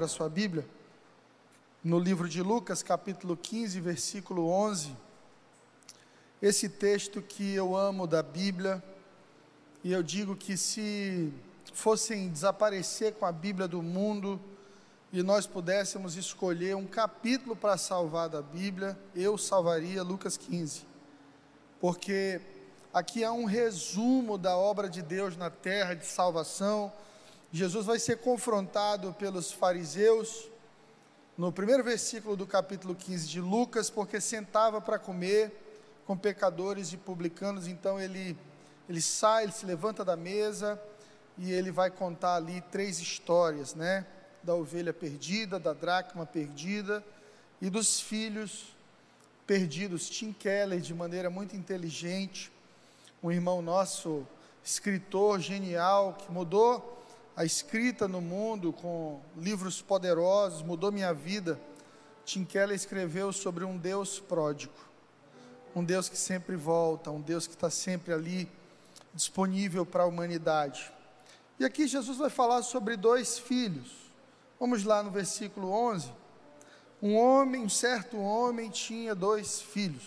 abra sua Bíblia no livro de Lucas, capítulo 15, versículo 11. Esse texto que eu amo da Bíblia, e eu digo que se fossem desaparecer com a Bíblia do mundo e nós pudéssemos escolher um capítulo para salvar da Bíblia, eu salvaria Lucas 15. Porque aqui há um resumo da obra de Deus na terra de salvação. Jesus vai ser confrontado pelos fariseus no primeiro versículo do capítulo 15 de Lucas, porque sentava para comer com pecadores e publicanos, então ele ele sai, ele se levanta da mesa e ele vai contar ali três histórias, né? Da ovelha perdida, da dracma perdida e dos filhos perdidos. Tim Keller, de maneira muito inteligente, um irmão nosso, escritor genial, que mudou a escrita no mundo com livros poderosos, mudou minha vida. Tim Keller escreveu sobre um Deus pródigo, um Deus que sempre volta, um Deus que está sempre ali disponível para a humanidade. E aqui Jesus vai falar sobre dois filhos. Vamos lá no versículo 11. Um homem, um certo homem, tinha dois filhos.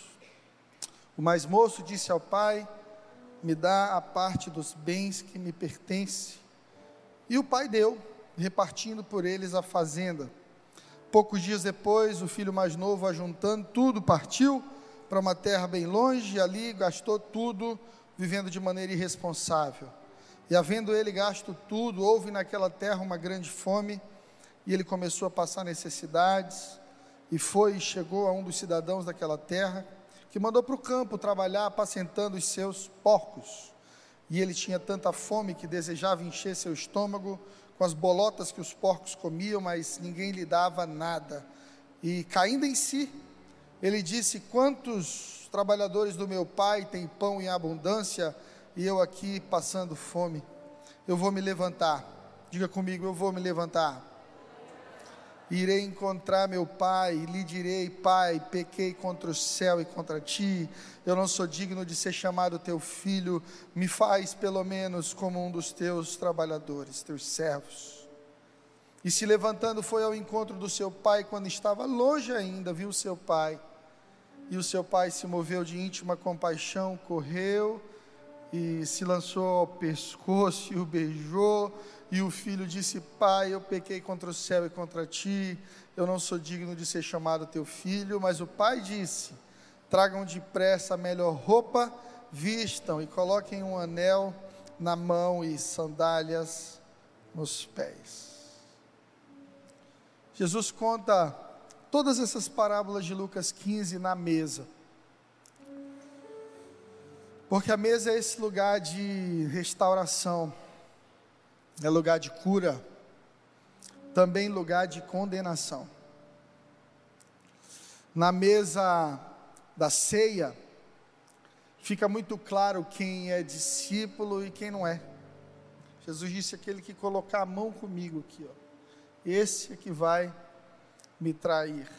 O mais moço disse ao pai: Me dá a parte dos bens que me pertence. E o pai deu, repartindo por eles a fazenda. Poucos dias depois, o filho mais novo, ajuntando tudo, partiu para uma terra bem longe e ali gastou tudo, vivendo de maneira irresponsável. E havendo ele gasto tudo, houve naquela terra uma grande fome, e ele começou a passar necessidades, e foi e chegou a um dos cidadãos daquela terra, que mandou para o campo trabalhar apacentando os seus porcos e ele tinha tanta fome que desejava encher seu estômago com as bolotas que os porcos comiam, mas ninguém lhe dava nada. E caindo em si, ele disse: Quantos trabalhadores do meu pai têm pão em abundância e eu aqui passando fome? Eu vou me levantar. Diga comigo, eu vou me levantar irei encontrar meu pai e lhe direi: Pai, pequei contra o céu e contra ti, eu não sou digno de ser chamado teu filho, me faz pelo menos como um dos teus trabalhadores, teus servos. E se levantando foi ao encontro do seu pai quando estava longe ainda, viu seu pai. E o seu pai se moveu de íntima compaixão, correu e se lançou ao pescoço e o beijou e o filho disse: Pai, eu pequei contra o céu e contra ti, eu não sou digno de ser chamado teu filho. Mas o pai disse: Tragam depressa a melhor roupa, vistam e coloquem um anel na mão e sandálias nos pés. Jesus conta todas essas parábolas de Lucas 15 na mesa. Porque a mesa é esse lugar de restauração é lugar de cura, também lugar de condenação. Na mesa da ceia, fica muito claro quem é discípulo e quem não é. Jesus disse: aquele que colocar a mão comigo aqui, ó, esse é que vai me trair.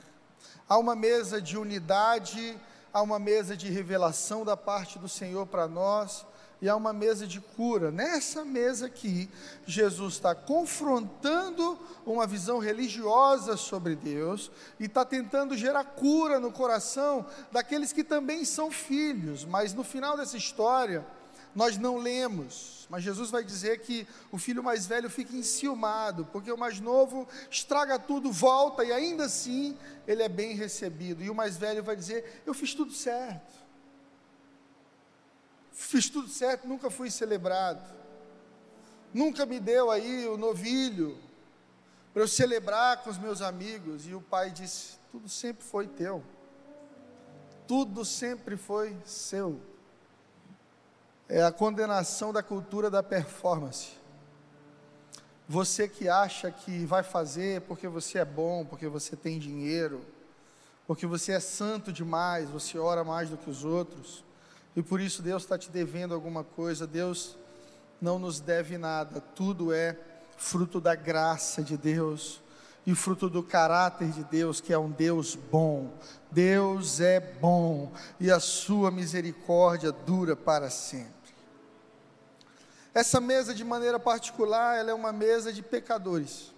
Há uma mesa de unidade, há uma mesa de revelação da parte do Senhor para nós, e há uma mesa de cura. Nessa mesa aqui, Jesus está confrontando uma visão religiosa sobre Deus e está tentando gerar cura no coração daqueles que também são filhos, mas no final dessa história, nós não lemos, mas Jesus vai dizer que o filho mais velho fica enciumado, porque o mais novo estraga tudo, volta e ainda assim ele é bem recebido, e o mais velho vai dizer: Eu fiz tudo certo fiz tudo certo, nunca fui celebrado. Nunca me deu aí o novilho para eu celebrar com os meus amigos. E o pai disse: Tudo sempre foi teu. Tudo sempre foi seu. É a condenação da cultura da performance. Você que acha que vai fazer porque você é bom, porque você tem dinheiro, porque você é santo demais, você ora mais do que os outros e por isso Deus está te devendo alguma coisa. Deus não nos deve nada. Tudo é fruto da graça de Deus e fruto do caráter de Deus, que é um Deus bom. Deus é bom e a sua misericórdia dura para sempre. Essa mesa, de maneira particular, ela é uma mesa de pecadores.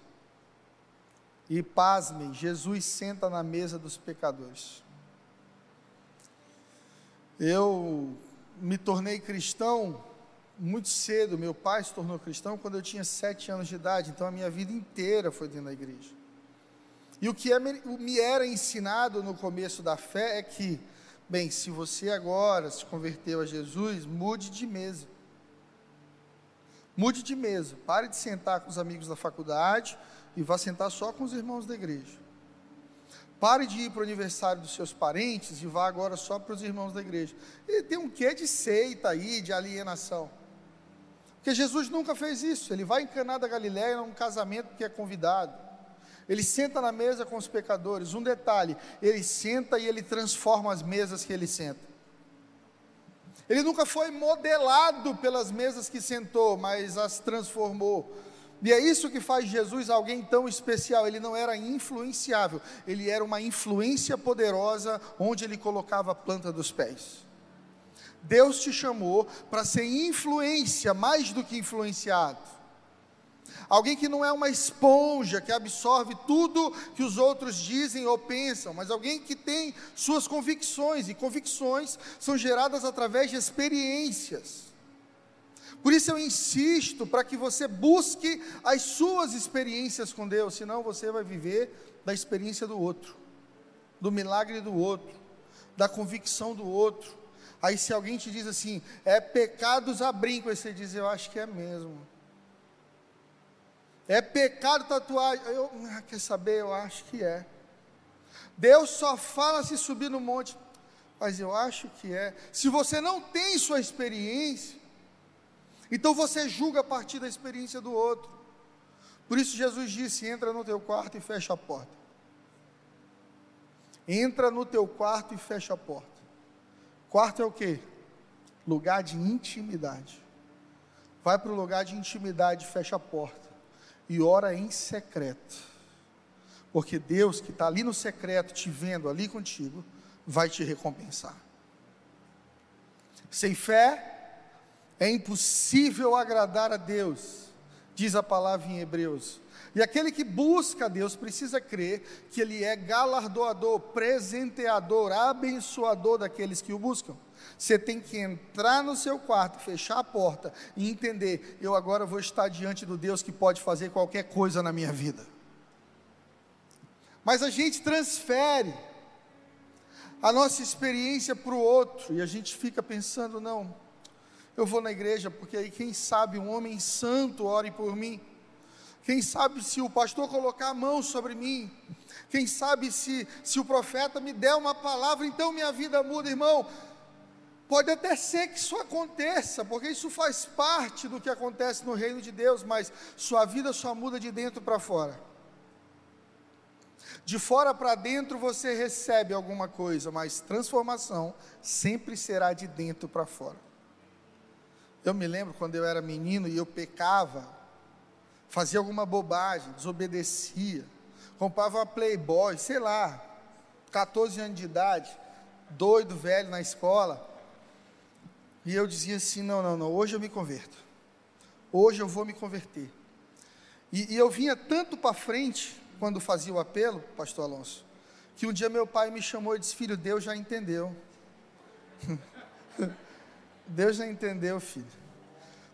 E pasmem, Jesus senta na mesa dos pecadores. Eu me tornei cristão muito cedo. Meu pai se tornou cristão quando eu tinha sete anos de idade, então a minha vida inteira foi dentro da igreja. E o que é, me era ensinado no começo da fé é que, bem, se você agora se converteu a Jesus, mude de mesa. Mude de mesa. Pare de sentar com os amigos da faculdade e vá sentar só com os irmãos da igreja. Pare de ir para o aniversário dos seus parentes e vá agora só para os irmãos da igreja. E tem um quê de seita aí, de alienação. Porque Jesus nunca fez isso. Ele vai em Caná da Galiléia num casamento que é convidado. Ele senta na mesa com os pecadores. Um detalhe, ele senta e ele transforma as mesas que ele senta. Ele nunca foi modelado pelas mesas que sentou, mas as transformou. E é isso que faz Jesus alguém tão especial. Ele não era influenciável, ele era uma influência poderosa onde ele colocava a planta dos pés. Deus te chamou para ser influência mais do que influenciado. Alguém que não é uma esponja que absorve tudo que os outros dizem ou pensam, mas alguém que tem suas convicções, e convicções são geradas através de experiências. Por isso eu insisto para que você busque as suas experiências com Deus, senão você vai viver da experiência do outro, do milagre do outro, da convicção do outro. Aí se alguém te diz assim, é pecado usar brinco, aí você diz, eu acho que é mesmo. É pecado tatuagem. Eu, ah, quer saber? Eu acho que é. Deus só fala se subir no monte. Mas eu acho que é. Se você não tem sua experiência, então você julga a partir da experiência do outro. Por isso Jesus disse: entra no teu quarto e fecha a porta. Entra no teu quarto e fecha a porta. Quarto é o que? Lugar de intimidade. Vai para o lugar de intimidade, fecha a porta e ora em secreto. Porque Deus que está ali no secreto, te vendo ali contigo, vai te recompensar. Sem fé é impossível agradar a Deus, diz a palavra em Hebreus. E aquele que busca a Deus precisa crer que Ele é galardoador, presenteador, abençoador daqueles que o buscam. Você tem que entrar no seu quarto, fechar a porta e entender: eu agora vou estar diante do Deus que pode fazer qualquer coisa na minha vida. Mas a gente transfere a nossa experiência para o outro e a gente fica pensando: não, eu vou na igreja porque aí, quem sabe, um homem santo ore por mim. Quem sabe se o pastor colocar a mão sobre mim, quem sabe se, se o profeta me der uma palavra, então minha vida muda, irmão. Pode até ser que isso aconteça, porque isso faz parte do que acontece no reino de Deus, mas sua vida só muda de dentro para fora. De fora para dentro você recebe alguma coisa, mas transformação sempre será de dentro para fora. Eu me lembro quando eu era menino e eu pecava, fazia alguma bobagem, desobedecia, comprava uma Playboy, sei lá, 14 anos de idade, doido velho na escola e eu dizia assim: não, não, não, hoje eu me converto. Hoje eu vou me converter. E, e eu vinha tanto para frente quando fazia o apelo, Pastor Alonso, que um dia meu pai me chamou e disse: Filho, Deus já entendeu. Deus já entendeu, filho.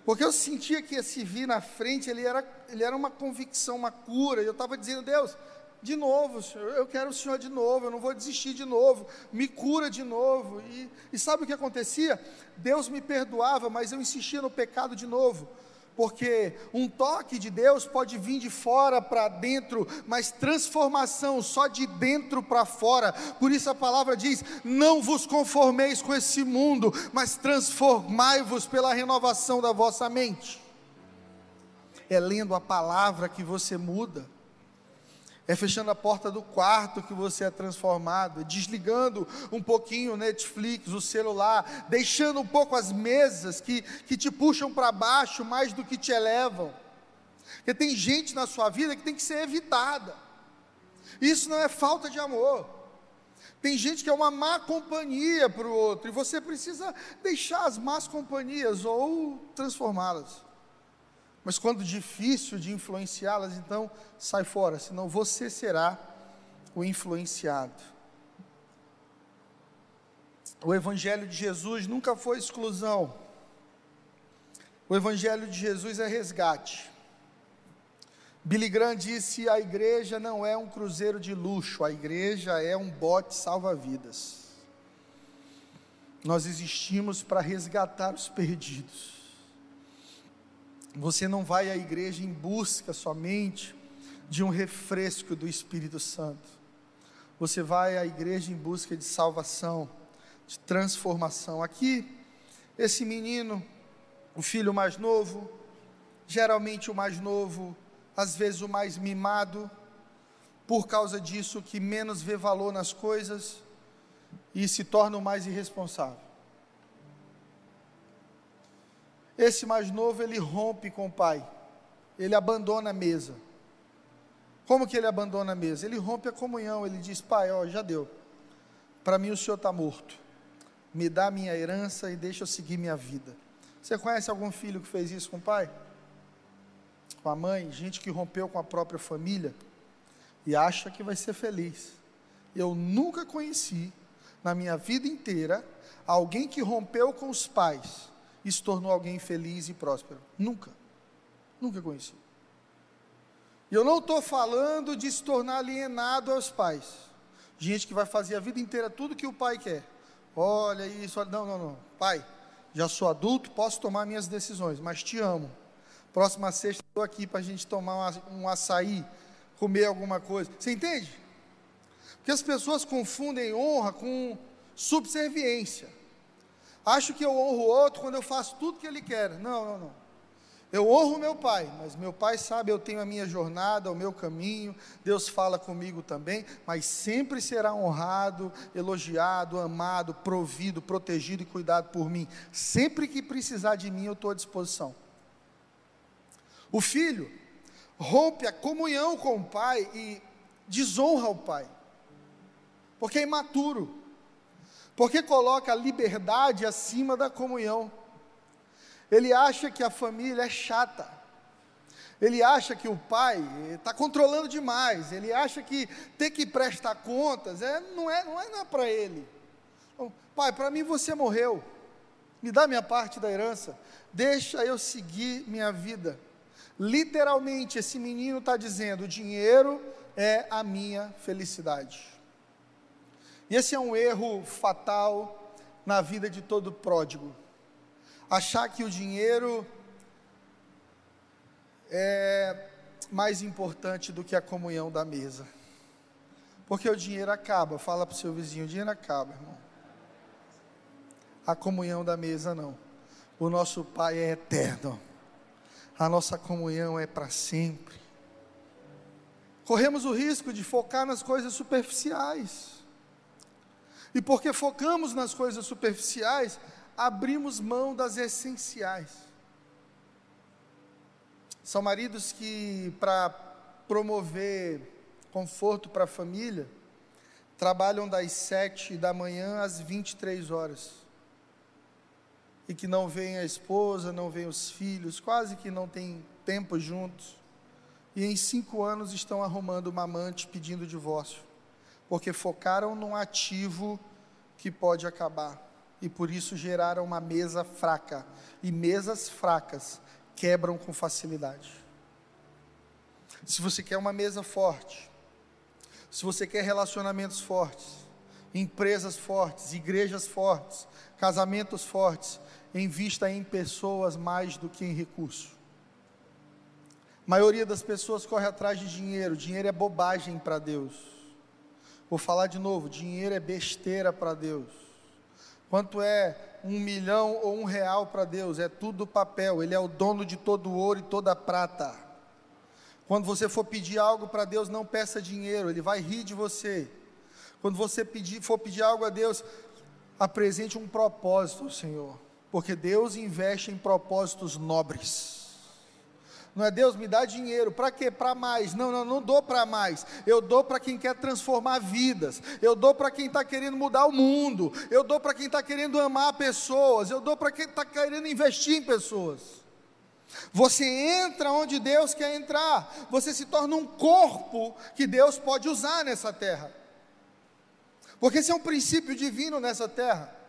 Porque eu sentia que esse vir na frente, ele era, ele era uma convicção, uma cura. E eu estava dizendo, Deus, de novo, eu quero o Senhor de novo, eu não vou desistir de novo, me cura de novo. E, e sabe o que acontecia? Deus me perdoava, mas eu insistia no pecado de novo. Porque um toque de Deus pode vir de fora para dentro, mas transformação só de dentro para fora. Por isso a palavra diz: Não vos conformeis com esse mundo, mas transformai-vos pela renovação da vossa mente. É lendo a palavra que você muda é fechando a porta do quarto que você é transformado, é desligando um pouquinho o Netflix, o celular, deixando um pouco as mesas que, que te puxam para baixo mais do que te elevam. Porque tem gente na sua vida que tem que ser evitada. Isso não é falta de amor. Tem gente que é uma má companhia para o outro, e você precisa deixar as más companhias ou transformá-las. Mas quando difícil de influenciá-las, então sai fora, senão você será o influenciado. O Evangelho de Jesus nunca foi exclusão. O Evangelho de Jesus é resgate. Billy Graham disse: a igreja não é um cruzeiro de luxo, a igreja é um bote salva-vidas. Nós existimos para resgatar os perdidos. Você não vai à igreja em busca somente de um refresco do Espírito Santo. Você vai à igreja em busca de salvação, de transformação. Aqui, esse menino, o filho mais novo, geralmente o mais novo, às vezes o mais mimado, por causa disso que menos vê valor nas coisas e se torna o mais irresponsável. Esse mais novo, ele rompe com o pai, ele abandona a mesa. Como que ele abandona a mesa? Ele rompe a comunhão, ele diz: Pai, ó, já deu, para mim o senhor está morto, me dá minha herança e deixa eu seguir minha vida. Você conhece algum filho que fez isso com o pai? Com a mãe? Gente que rompeu com a própria família e acha que vai ser feliz. Eu nunca conheci, na minha vida inteira, alguém que rompeu com os pais se tornou alguém feliz e próspero. Nunca. Nunca conheci. E eu não estou falando de se tornar alienado aos pais. Gente que vai fazer a vida inteira tudo que o pai quer. Olha isso, olha, não, não, não. Pai, já sou adulto, posso tomar minhas decisões, mas te amo. Próxima sexta estou aqui para a gente tomar um açaí, comer alguma coisa. Você entende? Porque as pessoas confundem honra com subserviência. Acho que eu honro o outro quando eu faço tudo que ele quer. Não, não, não. Eu honro meu pai, mas meu pai sabe, eu tenho a minha jornada, o meu caminho, Deus fala comigo também, mas sempre será honrado, elogiado, amado, provido, protegido e cuidado por mim. Sempre que precisar de mim, eu estou à disposição. O filho rompe a comunhão com o pai e desonra o pai, porque é imaturo. Porque coloca a liberdade acima da comunhão. Ele acha que a família é chata. Ele acha que o pai está controlando demais. Ele acha que ter que prestar contas é, não é, não é, é para ele. Então, pai, para mim você morreu. Me dá minha parte da herança. Deixa eu seguir minha vida. Literalmente, esse menino está dizendo: o dinheiro é a minha felicidade. E esse é um erro fatal na vida de todo pródigo. Achar que o dinheiro é mais importante do que a comunhão da mesa. Porque o dinheiro acaba. Fala para o seu vizinho: o dinheiro acaba, irmão. A comunhão da mesa não. O nosso Pai é eterno. A nossa comunhão é para sempre. Corremos o risco de focar nas coisas superficiais. E porque focamos nas coisas superficiais, abrimos mão das essenciais. São maridos que, para promover conforto para a família, trabalham das sete da manhã às 23 horas. E que não vem a esposa, não vem os filhos, quase que não tem tempo juntos. E em cinco anos estão arrumando uma amante pedindo divórcio porque focaram num ativo que pode acabar e por isso geraram uma mesa fraca. E mesas fracas quebram com facilidade. Se você quer uma mesa forte, se você quer relacionamentos fortes, empresas fortes, igrejas fortes, casamentos fortes, invista em pessoas mais do que em recurso. A maioria das pessoas corre atrás de dinheiro, dinheiro é bobagem para Deus. Vou falar de novo: dinheiro é besteira para Deus. Quanto é um milhão ou um real para Deus? É tudo papel. Ele é o dono de todo o ouro e toda a prata. Quando você for pedir algo para Deus, não peça dinheiro, Ele vai rir de você. Quando você pedir, for pedir algo a Deus, apresente um propósito, Senhor, porque Deus investe em propósitos nobres. Não é Deus me dá dinheiro, para quê? Para mais. Não, não, não dou para mais. Eu dou para quem quer transformar vidas. Eu dou para quem está querendo mudar o mundo. Eu dou para quem está querendo amar pessoas. Eu dou para quem está querendo investir em pessoas. Você entra onde Deus quer entrar. Você se torna um corpo que Deus pode usar nessa terra. Porque esse é um princípio divino nessa terra.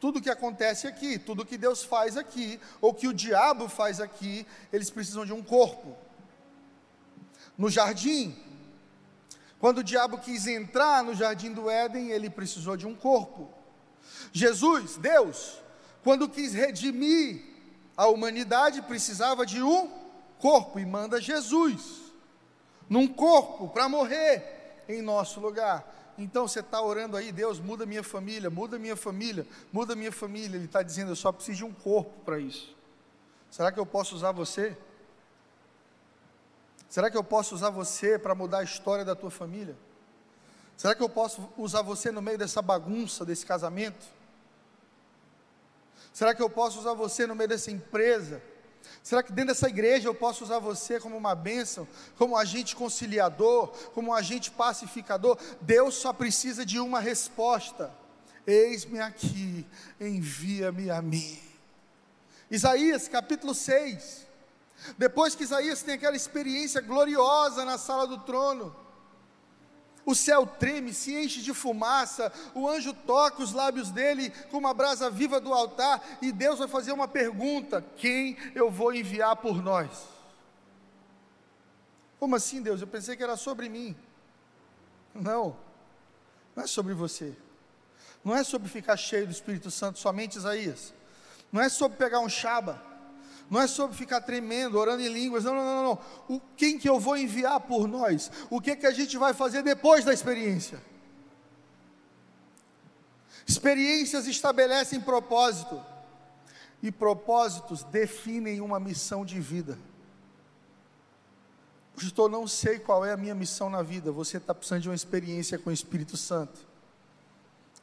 Tudo que acontece aqui, tudo que Deus faz aqui, ou que o diabo faz aqui, eles precisam de um corpo. No jardim, quando o diabo quis entrar no jardim do Éden, ele precisou de um corpo. Jesus, Deus, quando quis redimir a humanidade, precisava de um corpo e manda Jesus num corpo para morrer em nosso lugar. Então você está orando aí, Deus, muda minha família, muda minha família, muda minha família. Ele está dizendo, eu só preciso de um corpo para isso. Será que eu posso usar você? Será que eu posso usar você para mudar a história da tua família? Será que eu posso usar você no meio dessa bagunça, desse casamento? Será que eu posso usar você no meio dessa empresa? Será que dentro dessa igreja eu posso usar você como uma bênção, como agente conciliador, como agente pacificador? Deus só precisa de uma resposta: Eis-me aqui, envia-me a mim. Isaías capítulo 6. Depois que Isaías tem aquela experiência gloriosa na sala do trono, o céu treme, se enche de fumaça, o anjo toca os lábios dele com uma brasa viva do altar, e Deus vai fazer uma pergunta: quem eu vou enviar por nós? Como assim, Deus? Eu pensei que era sobre mim. Não, não é sobre você. Não é sobre ficar cheio do Espírito Santo somente Isaías. Não é sobre pegar um chaba não é sobre ficar tremendo, orando em línguas, não, não, não, não. O, quem que eu vou enviar por nós? O que que a gente vai fazer depois da experiência? Experiências estabelecem propósito, e propósitos definem uma missão de vida. Pastor, não sei qual é a minha missão na vida. Você está precisando de uma experiência com o Espírito Santo.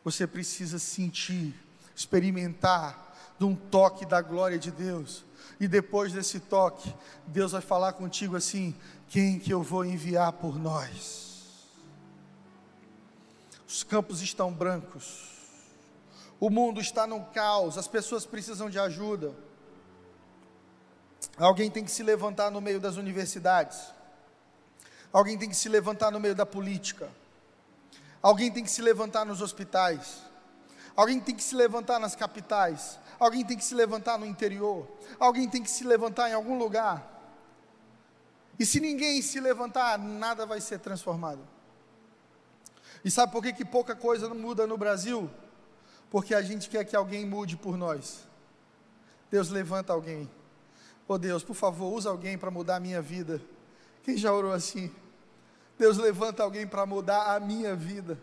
Você precisa sentir, experimentar de um toque da glória de Deus. E depois desse toque, Deus vai falar contigo assim: quem que eu vou enviar por nós? Os campos estão brancos. O mundo está no caos, as pessoas precisam de ajuda. Alguém tem que se levantar no meio das universidades. Alguém tem que se levantar no meio da política. Alguém tem que se levantar nos hospitais. Alguém tem que se levantar nas capitais. Alguém tem que se levantar no interior. Alguém tem que se levantar em algum lugar. E se ninguém se levantar, nada vai ser transformado. E sabe por que, que pouca coisa muda no Brasil? Porque a gente quer que alguém mude por nós. Deus levanta alguém. Oh Deus, por favor, usa alguém para mudar a minha vida. Quem já orou assim? Deus levanta alguém para mudar a minha vida.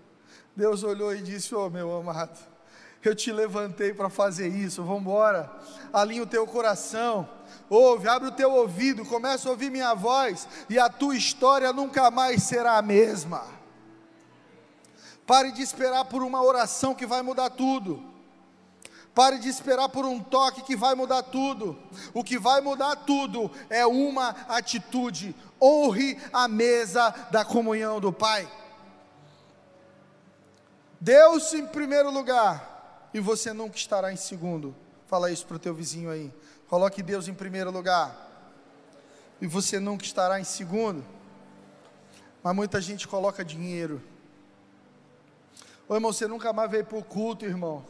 Deus olhou e disse: Oh, meu amado, eu te levantei para fazer isso, vamos embora. Alinha o teu coração, ouve, abre o teu ouvido, começa a ouvir minha voz, e a tua história nunca mais será a mesma. Pare de esperar por uma oração que vai mudar tudo. Pare de esperar por um toque que vai mudar tudo. O que vai mudar tudo é uma atitude. Honre a mesa da comunhão do Pai. Deus em primeiro lugar e você nunca estará em segundo. Fala isso para o teu vizinho aí. Coloque Deus em primeiro lugar. E você nunca estará em segundo. Mas muita gente coloca dinheiro. Ô irmão, você nunca mais veio para o culto, irmão.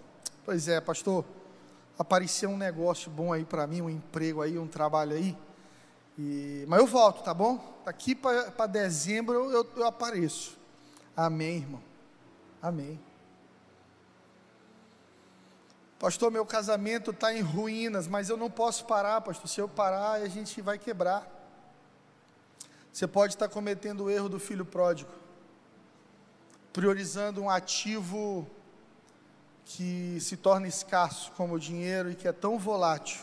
Pois é, pastor. Apareceu um negócio bom aí para mim, um emprego aí, um trabalho aí. E, mas eu volto, tá bom? Daqui para dezembro eu, eu apareço. Amém, irmão. Amém. Pastor, meu casamento está em ruínas, mas eu não posso parar, pastor. Se eu parar, a gente vai quebrar. Você pode estar cometendo o erro do filho pródigo, priorizando um ativo que se torna escasso, como o dinheiro, e que é tão volátil,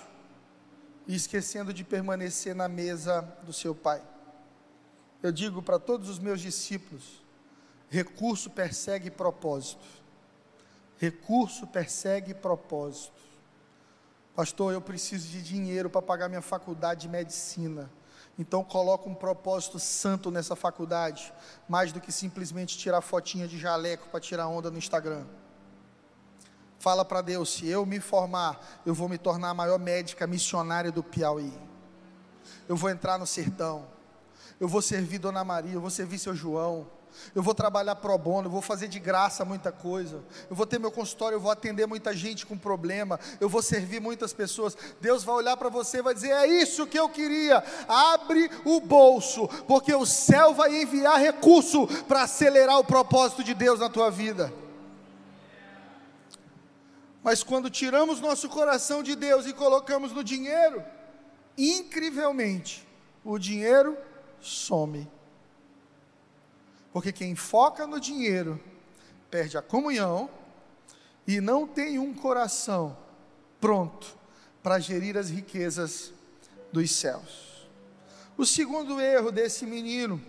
e esquecendo de permanecer na mesa do seu pai. Eu digo para todos os meus discípulos: recurso persegue propósito. Recurso persegue propósito. Pastor, eu preciso de dinheiro para pagar minha faculdade de medicina. Então coloca um propósito santo nessa faculdade, mais do que simplesmente tirar fotinha de jaleco para tirar onda no Instagram. Fala para Deus, se eu me formar, eu vou me tornar a maior médica missionária do Piauí. Eu vou entrar no sertão. Eu vou servir Dona Maria, eu vou servir seu João. Eu vou trabalhar pro bono, eu vou fazer de graça muita coisa. Eu vou ter meu consultório, eu vou atender muita gente com problema. Eu vou servir muitas pessoas. Deus vai olhar para você e vai dizer: "É isso que eu queria". Abre o bolso, porque o céu vai enviar recurso para acelerar o propósito de Deus na tua vida. Mas quando tiramos nosso coração de Deus e colocamos no dinheiro, incrivelmente, o dinheiro some. Porque quem foca no dinheiro perde a comunhão e não tem um coração pronto para gerir as riquezas dos céus. O segundo erro desse menino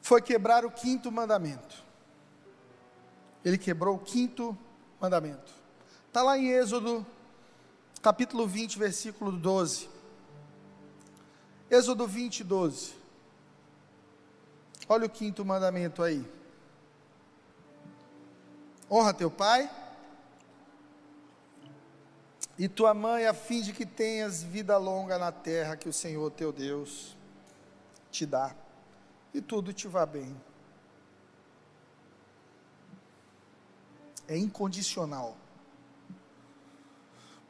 foi quebrar o quinto mandamento. Ele quebrou o quinto mandamento. Está lá em Êxodo, capítulo 20, versículo 12. Êxodo 20, 12. Olha o quinto mandamento aí. Honra teu pai e tua mãe, a fim de que tenhas vida longa na terra que o Senhor teu Deus te dá, e tudo te vá bem. É incondicional.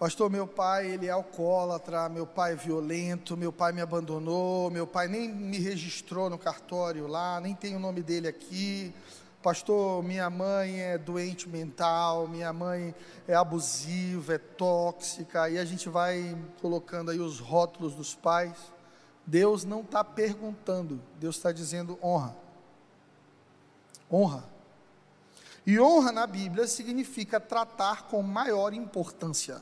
Pastor, meu pai, ele é alcoólatra, meu pai é violento, meu pai me abandonou, meu pai nem me registrou no cartório lá, nem tem o nome dele aqui. Pastor, minha mãe é doente mental, minha mãe é abusiva, é tóxica, e a gente vai colocando aí os rótulos dos pais. Deus não está perguntando, Deus está dizendo honra. Honra. E honra na Bíblia significa tratar com maior importância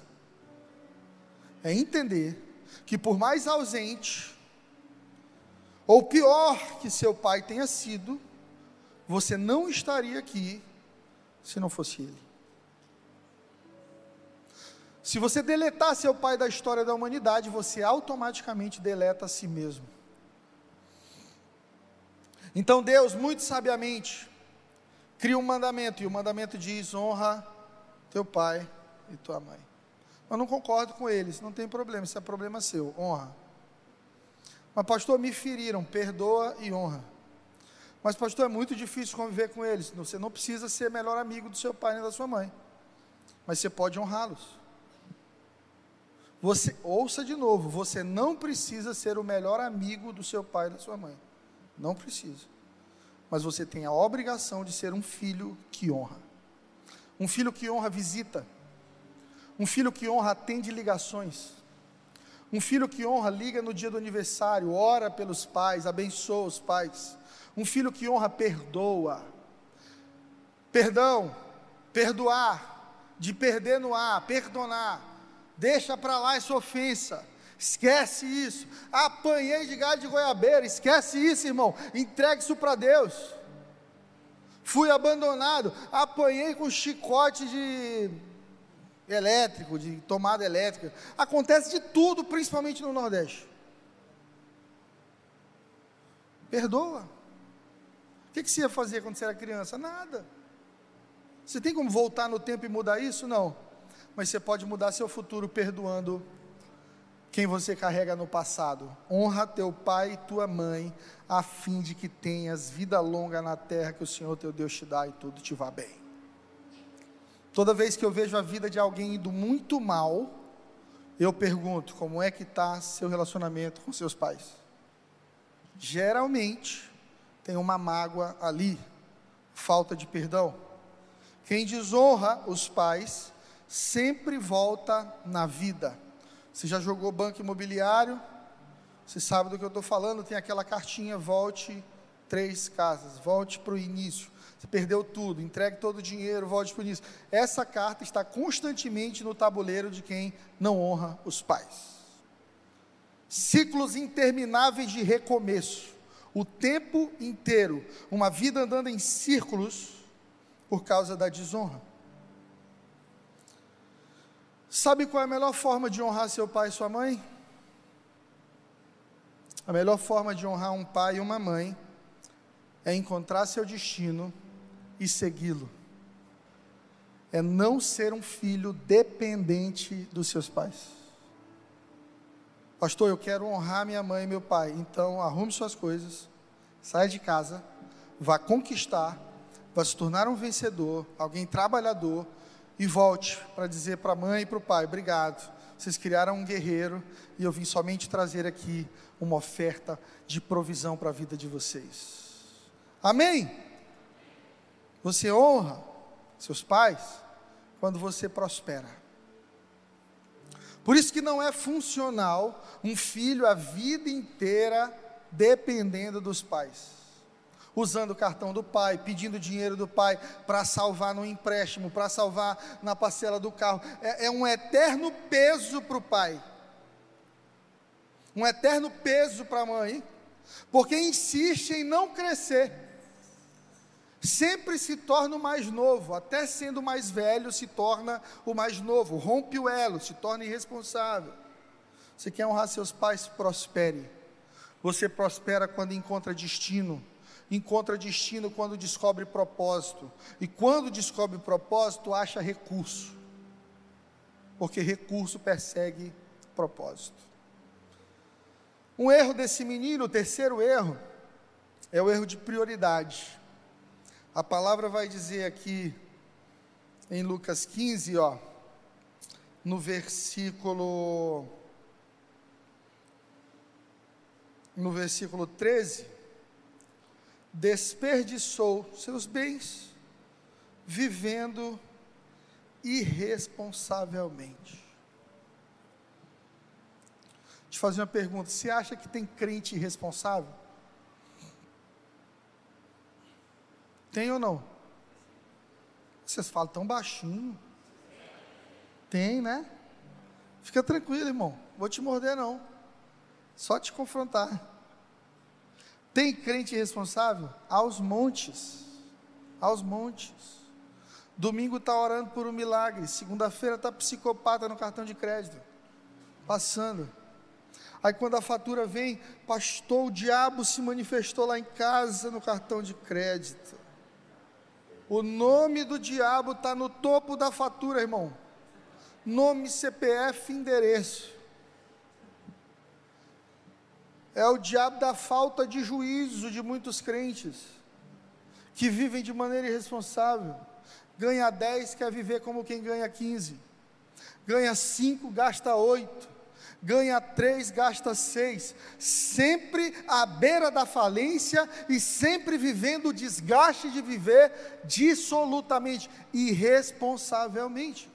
é entender que por mais ausente, ou pior que seu pai tenha sido, você não estaria aqui se não fosse ele. Se você deletar seu pai da história da humanidade, você automaticamente deleta a si mesmo. Então Deus, muito sabiamente, cria um mandamento, e o mandamento diz: honra teu pai e tua mãe. Eu não concordo com eles, não tem problema, isso é problema seu, honra. Mas, pastor, me feriram, perdoa e honra. Mas, pastor, é muito difícil conviver com eles. Você não precisa ser melhor amigo do seu pai nem da sua mãe, mas você pode honrá-los. Você ouça de novo, você não precisa ser o melhor amigo do seu pai e da sua mãe. Não precisa. Mas você tem a obrigação de ser um filho que honra. Um filho que honra visita. Um filho que honra atende ligações. Um filho que honra liga no dia do aniversário, ora pelos pais, abençoa os pais. Um filho que honra perdoa. Perdão, perdoar, de perder no ar, perdonar. Deixa para lá essa ofensa. Esquece isso. Apanhei de galho de goiabeira. Esquece isso, irmão. Entregue isso para Deus. Fui abandonado. Apanhei com chicote de elétrico, de tomada elétrica. Acontece de tudo, principalmente no Nordeste. Perdoa. O que, você ia fazer quando você era criança? Nada. Você tem como voltar no tempo e mudar isso? Não. Mas você pode mudar seu futuro perdoando quem você carrega no passado. Honra teu pai e tua mãe, a fim de que tenhas vida longa na terra que o Senhor teu Deus te dá e tudo te vá bem. Toda vez que eu vejo a vida de alguém indo muito mal, eu pergunto: como é que está seu relacionamento com seus pais? Geralmente tem uma mágoa ali, falta de perdão. Quem desonra os pais sempre volta na vida. Você já jogou banco imobiliário? Você sabe do que eu estou falando? Tem aquela cartinha: volte três casas, volte para o início. Você perdeu tudo, entregue todo o dinheiro, volte por isso. Essa carta está constantemente no tabuleiro de quem não honra os pais. Ciclos intermináveis de recomeço. O tempo inteiro. Uma vida andando em círculos por causa da desonra. Sabe qual é a melhor forma de honrar seu pai e sua mãe? A melhor forma de honrar um pai e uma mãe é encontrar seu destino e segui-lo. É não ser um filho dependente dos seus pais. Pastor, eu quero honrar minha mãe e meu pai. Então, arrume suas coisas, saia de casa, vá conquistar, vá se tornar um vencedor, alguém trabalhador, e volte para dizer para a mãe e para o pai: obrigado. Vocês criaram um guerreiro e eu vim somente trazer aqui uma oferta de provisão para a vida de vocês. Amém? Você honra seus pais quando você prospera. Por isso que não é funcional um filho a vida inteira dependendo dos pais. Usando o cartão do pai, pedindo dinheiro do pai para salvar no empréstimo, para salvar na parcela do carro. É, é um eterno peso para o pai, um eterno peso para a mãe, porque insiste em não crescer sempre se torna o mais novo, até sendo mais velho, se torna o mais novo, rompe o elo, se torna irresponsável. Você quer honrar seus pais? Prospere. Você prospera quando encontra destino, encontra destino quando descobre propósito, e quando descobre propósito, acha recurso, porque recurso persegue propósito. Um erro desse menino, o terceiro erro, é o erro de prioridade. A palavra vai dizer aqui em Lucas 15, ó, no versículo no versículo 13, desperdiçou seus bens vivendo irresponsavelmente. Eu fazer uma pergunta: você acha que tem crente irresponsável? Tem ou não? Vocês falam tão baixinho. Tem, né? Fica tranquilo, irmão. Vou te morder, não. Só te confrontar. Tem crente responsável? Aos montes. Aos montes. Domingo está orando por um milagre. Segunda-feira está psicopata no cartão de crédito. Passando. Aí quando a fatura vem, pastor, o diabo se manifestou lá em casa no cartão de crédito. O nome do diabo está no topo da fatura, irmão. Nome, CPF, endereço. É o diabo da falta de juízo de muitos crentes, que vivem de maneira irresponsável. Ganha 10, quer viver como quem ganha 15. Ganha 5, gasta 8 ganha três, gasta seis, sempre à beira da falência e sempre vivendo o desgaste de viver dissolutamente, irresponsavelmente.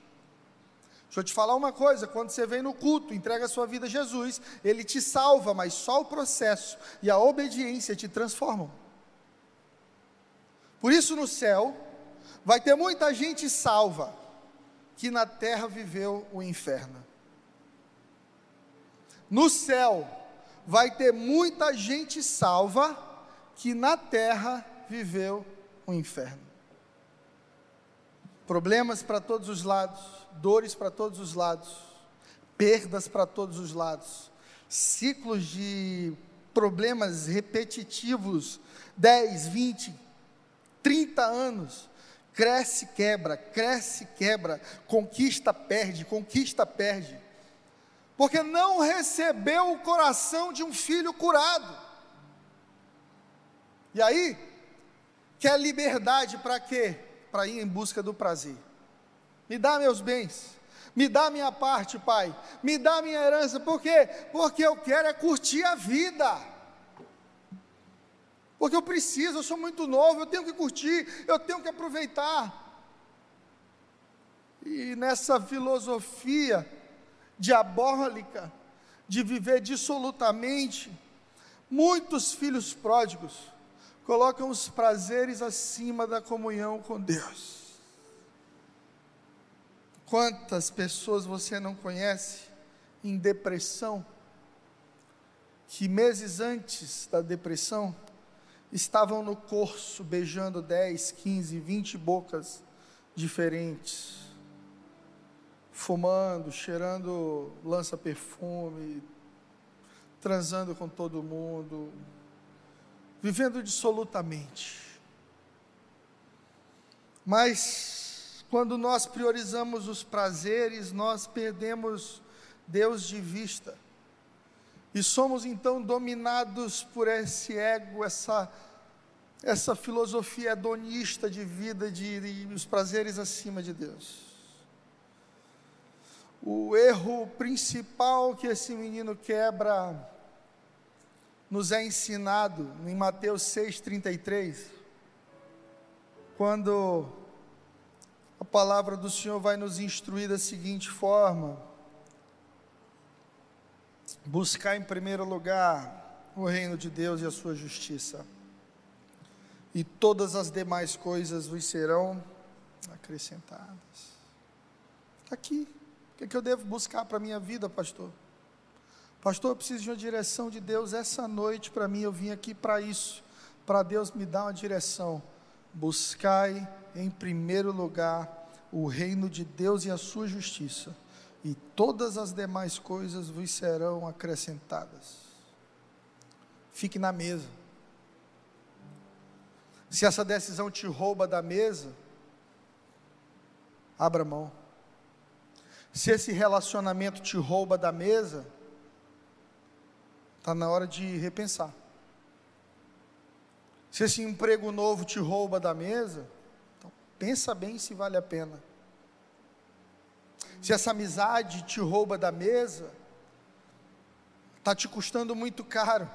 Deixa eu te falar uma coisa: quando você vem no culto, entrega a sua vida a Jesus, Ele te salva, mas só o processo e a obediência te transformam. Por isso, no céu, vai ter muita gente salva, que na terra viveu o inferno. No céu vai ter muita gente salva que na terra viveu o um inferno. Problemas para todos os lados, dores para todos os lados, perdas para todos os lados, ciclos de problemas repetitivos, 10, 20, 30 anos, cresce, quebra, cresce, quebra, conquista, perde, conquista, perde porque não recebeu o coração de um filho curado. E aí, quer liberdade para quê? Para ir em busca do prazer. Me dá meus bens, me dá minha parte, Pai, me dá minha herança, por quê? Porque eu quero é curtir a vida. Porque eu preciso, eu sou muito novo, eu tenho que curtir, eu tenho que aproveitar. E nessa filosofia, diabólica de viver dissolutamente, muitos filhos pródigos colocam os prazeres acima da comunhão com Deus. Quantas pessoas você não conhece em depressão, que meses antes da depressão estavam no curso beijando 10, 15, 20 bocas diferentes fumando, cheirando lança-perfume, transando com todo mundo, vivendo dissolutamente. Mas quando nós priorizamos os prazeres, nós perdemos Deus de vista. E somos então dominados por esse ego, essa, essa filosofia hedonista de vida, de, de os prazeres acima de Deus. O erro principal que esse menino quebra nos é ensinado em Mateus 6,33, quando a palavra do Senhor vai nos instruir da seguinte forma: buscar em primeiro lugar o reino de Deus e a sua justiça, e todas as demais coisas vos serão acrescentadas. Está aqui. O que, é que eu devo buscar para a minha vida, pastor? Pastor, eu preciso de uma direção de Deus essa noite para mim. Eu vim aqui para isso, para Deus me dar uma direção. Buscai em primeiro lugar o reino de Deus e a sua justiça, e todas as demais coisas vos serão acrescentadas. Fique na mesa. Se essa decisão te rouba da mesa, abra mão. Se esse relacionamento te rouba da mesa, está na hora de repensar. Se esse emprego novo te rouba da mesa, então pensa bem se vale a pena. Se essa amizade te rouba da mesa, está te custando muito caro.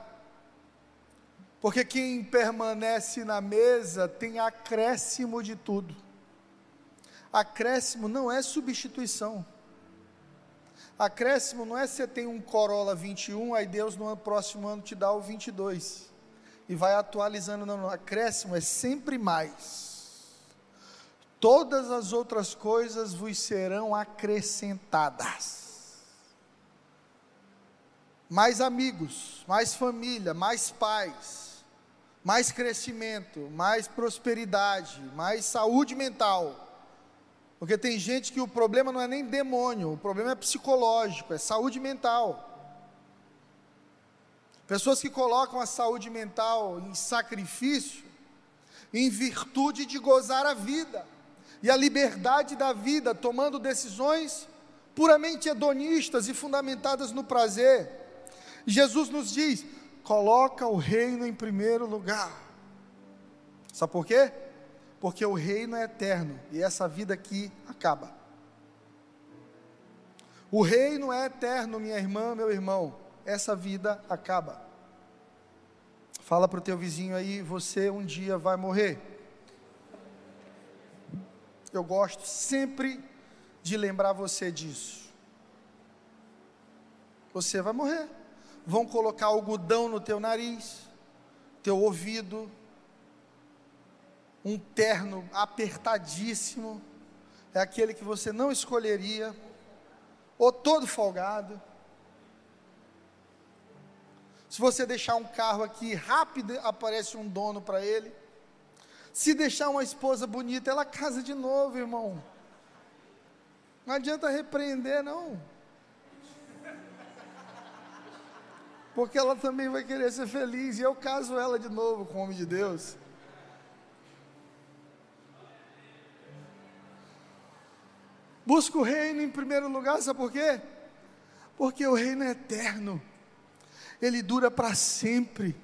Porque quem permanece na mesa tem acréscimo de tudo. Acréscimo não é substituição. Acréscimo não é você tem um Corolla 21, aí Deus no próximo ano te dá o 22 e vai atualizando. Não. Acréscimo é sempre mais. Todas as outras coisas vos serão acrescentadas. Mais amigos, mais família, mais pais, mais crescimento, mais prosperidade, mais saúde mental porque tem gente que o problema não é nem demônio, o problema é psicológico, é saúde mental. Pessoas que colocam a saúde mental em sacrifício, em virtude de gozar a vida e a liberdade da vida, tomando decisões puramente hedonistas e fundamentadas no prazer. Jesus nos diz: coloca o reino em primeiro lugar. Sabe por quê? Porque o reino é eterno e essa vida aqui acaba. O reino é eterno, minha irmã, meu irmão, essa vida acaba. Fala para o teu vizinho aí, você um dia vai morrer. Eu gosto sempre de lembrar você disso. Você vai morrer. Vão colocar algodão no teu nariz, teu ouvido, um terno apertadíssimo, é aquele que você não escolheria, ou todo folgado. Se você deixar um carro aqui, rápido aparece um dono para ele. Se deixar uma esposa bonita, ela casa de novo, irmão. Não adianta repreender, não. Porque ela também vai querer ser feliz, e eu caso ela de novo com o homem de Deus. Busca o reino em primeiro lugar, sabe por quê? Porque o reino é eterno, ele dura para sempre,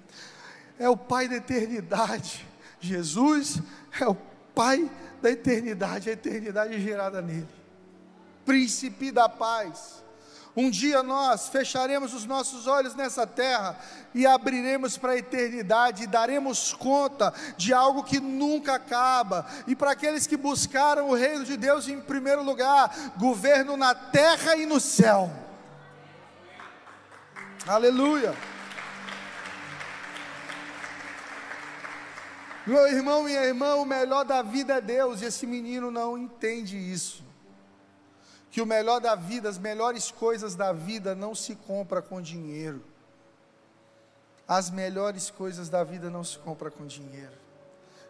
é o Pai da eternidade. Jesus é o Pai da eternidade, a eternidade gerada nele, príncipe da paz. Um dia nós fecharemos os nossos olhos nessa terra e abriremos para a eternidade e daremos conta de algo que nunca acaba. E para aqueles que buscaram o reino de Deus em primeiro lugar, governo na terra e no céu. Aleluia. Meu irmão, minha irmã, o melhor da vida é Deus, e esse menino não entende isso que o melhor da vida, as melhores coisas da vida não se compra com dinheiro. As melhores coisas da vida não se compra com dinheiro.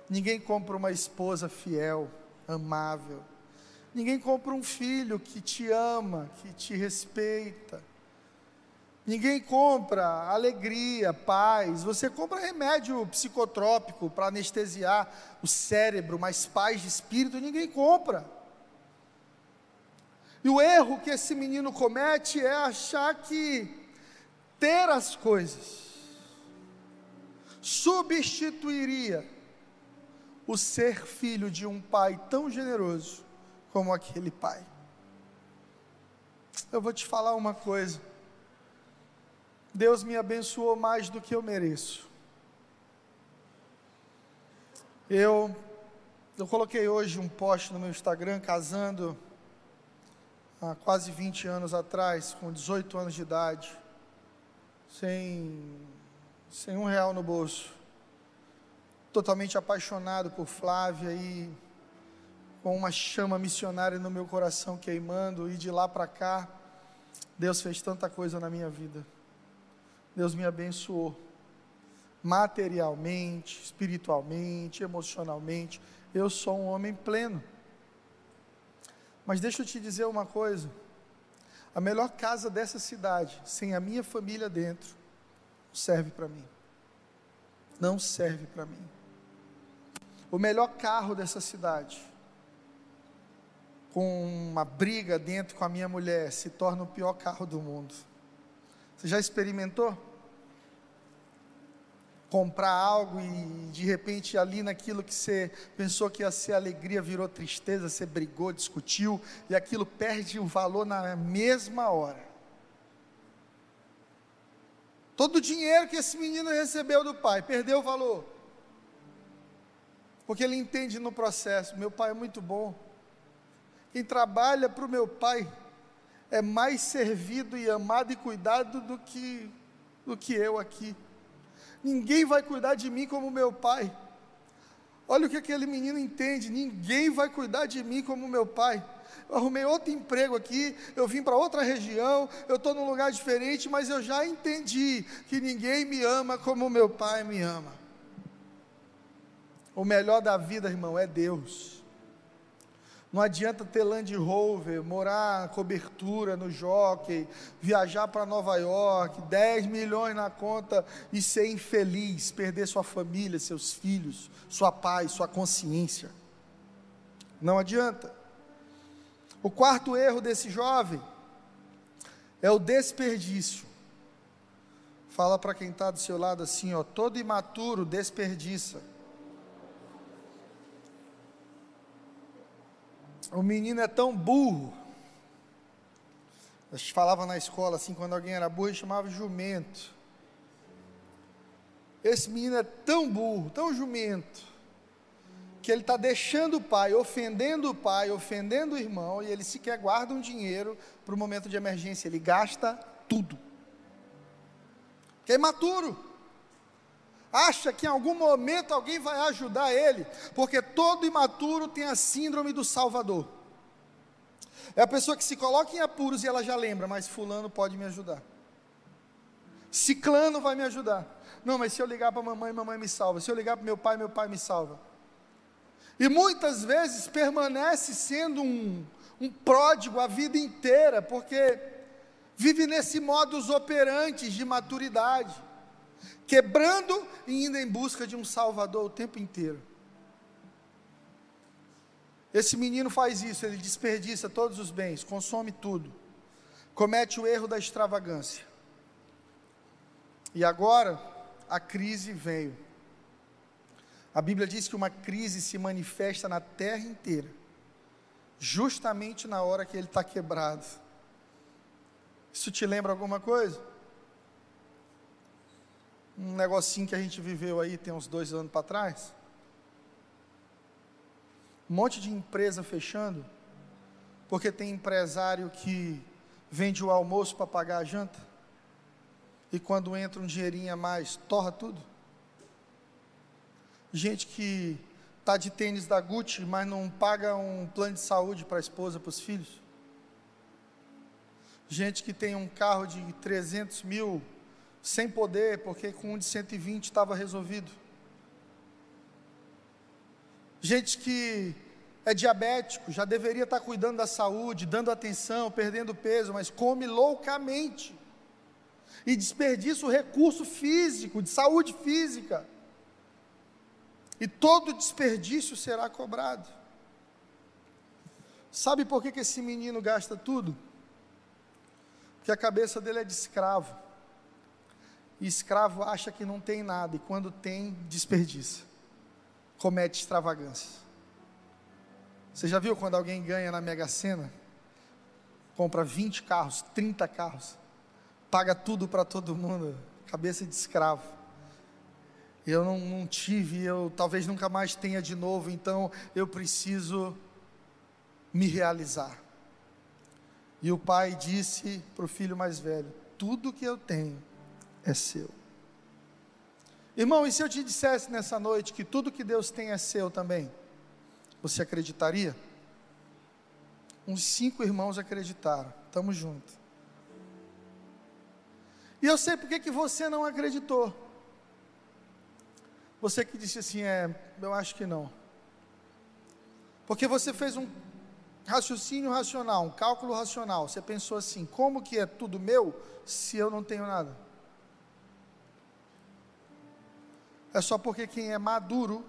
Ninguém compra uma esposa fiel, amável. Ninguém compra um filho que te ama, que te respeita. Ninguém compra alegria, paz. Você compra remédio psicotrópico para anestesiar o cérebro, mas paz de espírito ninguém compra. E o erro que esse menino comete é achar que ter as coisas substituiria o ser filho de um pai tão generoso como aquele pai. Eu vou te falar uma coisa. Deus me abençoou mais do que eu mereço. Eu, eu coloquei hoje um post no meu Instagram casando há quase 20 anos atrás, com 18 anos de idade, sem, sem um real no bolso, totalmente apaixonado por Flávia e com uma chama missionária no meu coração queimando, e de lá para cá, Deus fez tanta coisa na minha vida. Deus me abençoou materialmente, espiritualmente, emocionalmente. Eu sou um homem pleno. Mas deixa eu te dizer uma coisa: a melhor casa dessa cidade, sem a minha família dentro, serve para mim. Não serve para mim. O melhor carro dessa cidade, com uma briga dentro com a minha mulher, se torna o pior carro do mundo. Você já experimentou? Comprar algo e de repente ali naquilo que você pensou que ia ser alegria virou tristeza, você brigou, discutiu e aquilo perde o valor na mesma hora. Todo o dinheiro que esse menino recebeu do pai perdeu o valor. Porque ele entende no processo: meu pai é muito bom, quem trabalha para o meu pai é mais servido e amado e cuidado do que, do que eu aqui. Ninguém vai cuidar de mim como meu pai. Olha o que aquele menino entende: ninguém vai cuidar de mim como meu pai. Eu arrumei outro emprego aqui, eu vim para outra região, eu estou num lugar diferente, mas eu já entendi que ninguém me ama como meu pai me ama. O melhor da vida, irmão, é Deus. Não adianta ter Land Rover, morar cobertura, no jockey, viajar para Nova York, 10 milhões na conta e ser infeliz, perder sua família, seus filhos, sua paz, sua consciência. Não adianta. O quarto erro desse jovem é o desperdício. Fala para quem está do seu lado assim, ó, todo imaturo desperdiça. O menino é tão burro. A gente falava na escola assim, quando alguém era burro, a gente chamava jumento. Esse menino é tão burro, tão jumento, que ele está deixando o pai, ofendendo o pai, ofendendo o irmão, e ele sequer guarda um dinheiro para o momento de emergência, ele gasta tudo. Que é imaturo acha que em algum momento alguém vai ajudar ele, porque todo imaturo tem a síndrome do Salvador. É a pessoa que se coloca em apuros e ela já lembra, mas Fulano pode me ajudar. Ciclano vai me ajudar. Não, mas se eu ligar para a mamãe, mamãe me salva. Se eu ligar para meu pai, meu pai me salva. E muitas vezes permanece sendo um, um pródigo a vida inteira, porque vive nesse modus operandi de maturidade quebrando e indo em busca de um Salvador o tempo inteiro. Esse menino faz isso, ele desperdiça todos os bens, consome tudo, comete o erro da extravagância. E agora a crise veio. A Bíblia diz que uma crise se manifesta na terra inteira, justamente na hora que ele está quebrado. Isso te lembra alguma coisa? Um negocinho que a gente viveu aí tem uns dois anos para trás. Um monte de empresa fechando, porque tem empresário que vende o almoço para pagar a janta, e quando entra um dinheirinho a mais, torra tudo. Gente que está de tênis da Gucci, mas não paga um plano de saúde para a esposa, para os filhos. Gente que tem um carro de 300 mil, sem poder, porque com um de 120 estava resolvido. Gente que é diabético, já deveria estar cuidando da saúde, dando atenção, perdendo peso, mas come loucamente e desperdiça o recurso físico, de saúde física. E todo desperdício será cobrado. Sabe por que, que esse menino gasta tudo? Porque a cabeça dele é de escravo. Escravo acha que não tem nada, e quando tem, desperdiça, comete extravagâncias. Você já viu quando alguém ganha na Mega Sena? Compra 20 carros, 30 carros, paga tudo para todo mundo, cabeça de escravo. Eu não, não tive, eu talvez nunca mais tenha de novo, então eu preciso me realizar. E o pai disse para o filho mais velho: Tudo que eu tenho é seu. Irmão, e se eu te dissesse nessa noite que tudo que Deus tem é seu também? Você acreditaria? Uns cinco irmãos acreditaram. Estamos juntos. E eu sei porque que você não acreditou. Você que disse assim, é, eu acho que não. Porque você fez um raciocínio racional, um cálculo racional. Você pensou assim: como que é tudo meu se eu não tenho nada? É só porque quem é maduro,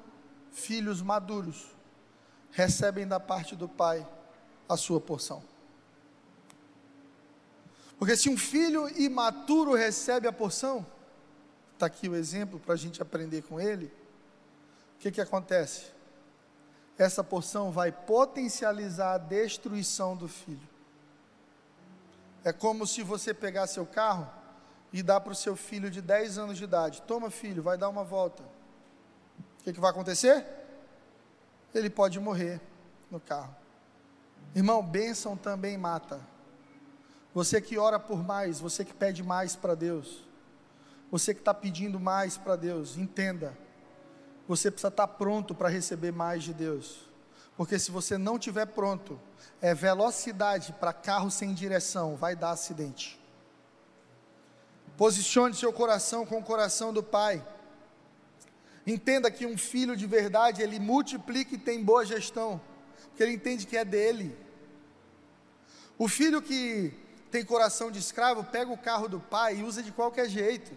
filhos maduros, recebem da parte do pai a sua porção. Porque se um filho imaturo recebe a porção, está aqui o exemplo para a gente aprender com ele, o que, que acontece? Essa porção vai potencializar a destruição do filho. É como se você pegar seu carro e dar para o seu filho de 10 anos de idade: Toma, filho, vai dar uma volta. O que, que vai acontecer? Ele pode morrer no carro. Irmão, bênção também mata. Você que ora por mais, você que pede mais para Deus, você que está pedindo mais para Deus, entenda, você precisa estar pronto para receber mais de Deus, porque se você não estiver pronto, é velocidade para carro sem direção, vai dar acidente. Posicione seu coração com o coração do Pai. Entenda que um filho de verdade, ele multiplica e tem boa gestão, porque ele entende que é dele. O filho que tem coração de escravo pega o carro do pai e usa de qualquer jeito.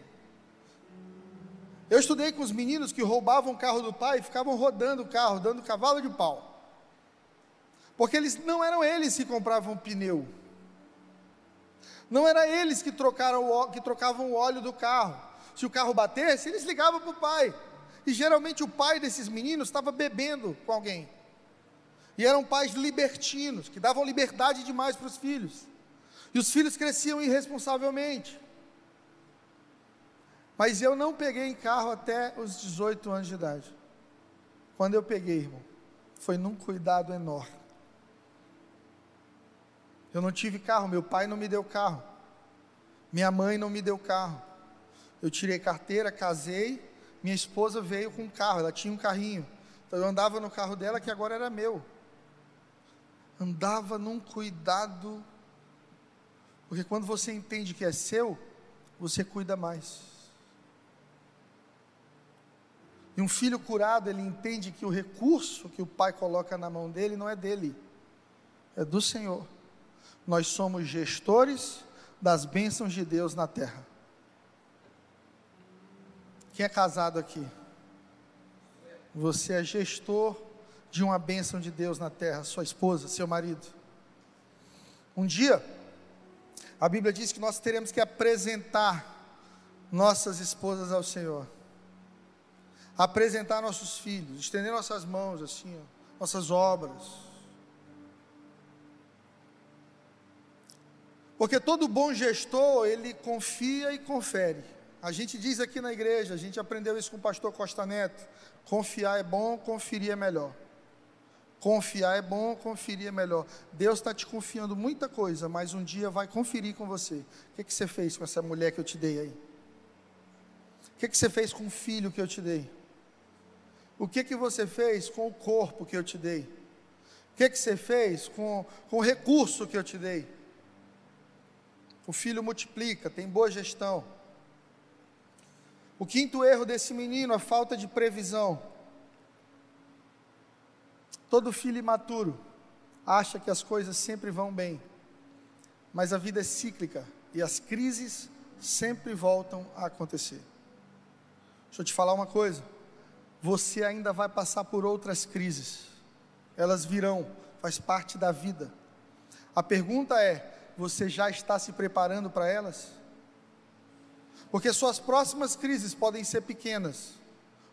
Eu estudei com os meninos que roubavam o carro do pai e ficavam rodando o carro, dando cavalo de pau. Porque eles não eram eles que compravam pneu. Não era eles que, trocaram que trocavam o óleo do carro. Se o carro batesse, eles ligavam para o pai. E geralmente o pai desses meninos estava bebendo com alguém. E eram pais libertinos, que davam liberdade demais para os filhos. E os filhos cresciam irresponsavelmente. Mas eu não peguei em carro até os 18 anos de idade. Quando eu peguei, irmão, foi num cuidado enorme. Eu não tive carro, meu pai não me deu carro. Minha mãe não me deu carro. Eu tirei carteira, casei, minha esposa veio com um carro, ela tinha um carrinho. Então eu andava no carro dela que agora era meu. Andava num cuidado porque quando você entende que é seu, você cuida mais. E um filho curado, ele entende que o recurso que o pai coloca na mão dele não é dele, é do Senhor. Nós somos gestores das bênçãos de Deus na terra. Quem é casado aqui? Você é gestor de uma bênção de Deus na terra, sua esposa, seu marido. Um dia, a Bíblia diz que nós teremos que apresentar nossas esposas ao Senhor apresentar nossos filhos, estender nossas mãos assim, ó, nossas obras. Porque todo bom gestor, ele confia e confere. A gente diz aqui na igreja, a gente aprendeu isso com o pastor Costa Neto: confiar é bom, conferir é melhor. Confiar é bom, conferir é melhor. Deus está te confiando muita coisa, mas um dia vai conferir com você. O que, que você fez com essa mulher que eu te dei aí? O que, que você fez com o filho que eu te dei? O que, que você fez com o corpo que eu te dei? O que, que você fez com, com o recurso que eu te dei? O filho multiplica, tem boa gestão. O quinto erro desse menino, a falta de previsão. Todo filho imaturo acha que as coisas sempre vão bem, mas a vida é cíclica e as crises sempre voltam a acontecer. Deixa eu te falar uma coisa você ainda vai passar por outras crises. Elas virão, faz parte da vida. A pergunta é: você já está se preparando para elas? Porque suas próximas crises podem ser pequenas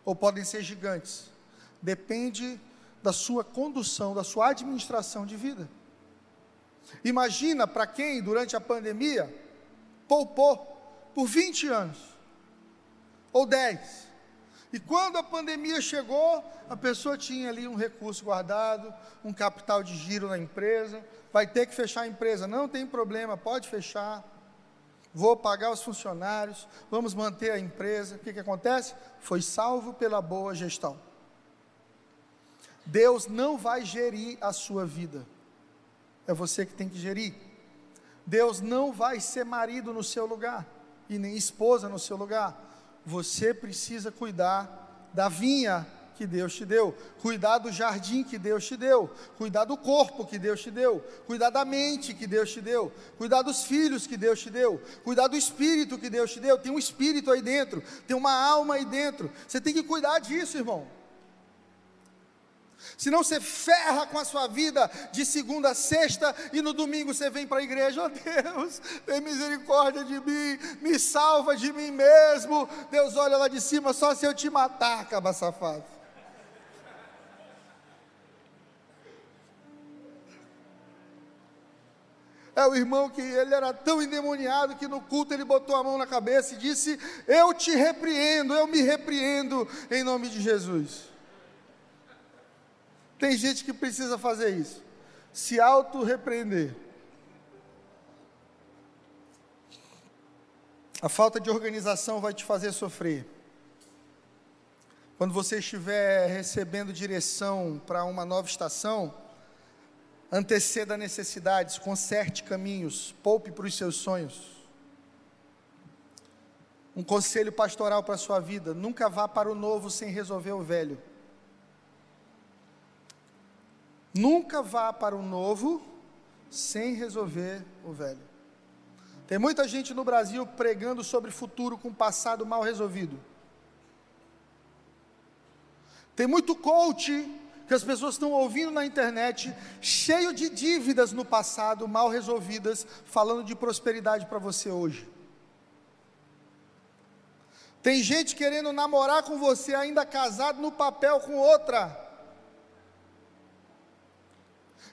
ou podem ser gigantes. Depende da sua condução, da sua administração de vida. Imagina para quem, durante a pandemia, poupou por 20 anos ou 10. E quando a pandemia chegou, a pessoa tinha ali um recurso guardado, um capital de giro na empresa, vai ter que fechar a empresa, não tem problema, pode fechar. Vou pagar os funcionários, vamos manter a empresa. O que, que acontece? Foi salvo pela boa gestão. Deus não vai gerir a sua vida, é você que tem que gerir. Deus não vai ser marido no seu lugar e nem esposa no seu lugar. Você precisa cuidar da vinha que Deus te deu, cuidar do jardim que Deus te deu, cuidar do corpo que Deus te deu, cuidar da mente que Deus te deu, cuidar dos filhos que Deus te deu, cuidar do espírito que Deus te deu. Tem um espírito aí dentro, tem uma alma aí dentro. Você tem que cuidar disso, irmão. Senão você ferra com a sua vida de segunda a sexta e no domingo você vem para a igreja, oh Deus, tem misericórdia de mim, me salva de mim mesmo. Deus olha lá de cima, só se eu te matar, caba safado. É o irmão que ele era tão endemoniado que no culto ele botou a mão na cabeça e disse: Eu te repreendo, eu me repreendo em nome de Jesus. Tem gente que precisa fazer isso, se auto-repreender. A falta de organização vai te fazer sofrer. Quando você estiver recebendo direção para uma nova estação, anteceda necessidades, conserte caminhos, poupe para os seus sonhos. Um conselho pastoral para a sua vida: nunca vá para o novo sem resolver o velho. Nunca vá para o novo sem resolver o velho. Tem muita gente no Brasil pregando sobre futuro com passado mal resolvido. Tem muito coach que as pessoas estão ouvindo na internet, cheio de dívidas no passado, mal resolvidas, falando de prosperidade para você hoje. Tem gente querendo namorar com você ainda casado no papel com outra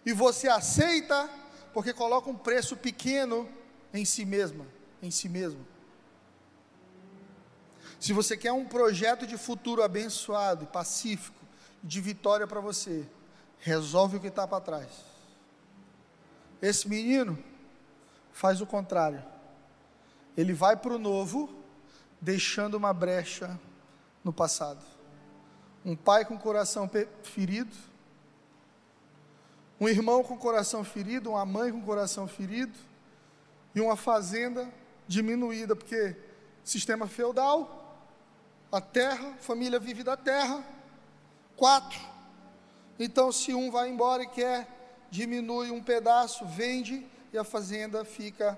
e você aceita porque coloca um preço pequeno em si mesma, em si mesmo. Se você quer um projeto de futuro abençoado pacífico, de vitória para você, resolve o que está para trás. Esse menino faz o contrário. Ele vai para o novo, deixando uma brecha no passado. Um pai com o coração ferido, um irmão com coração ferido, uma mãe com coração ferido, e uma fazenda diminuída, porque sistema feudal, a terra, família vive da terra, quatro. Então, se um vai embora e quer, diminui um pedaço, vende, e a fazenda fica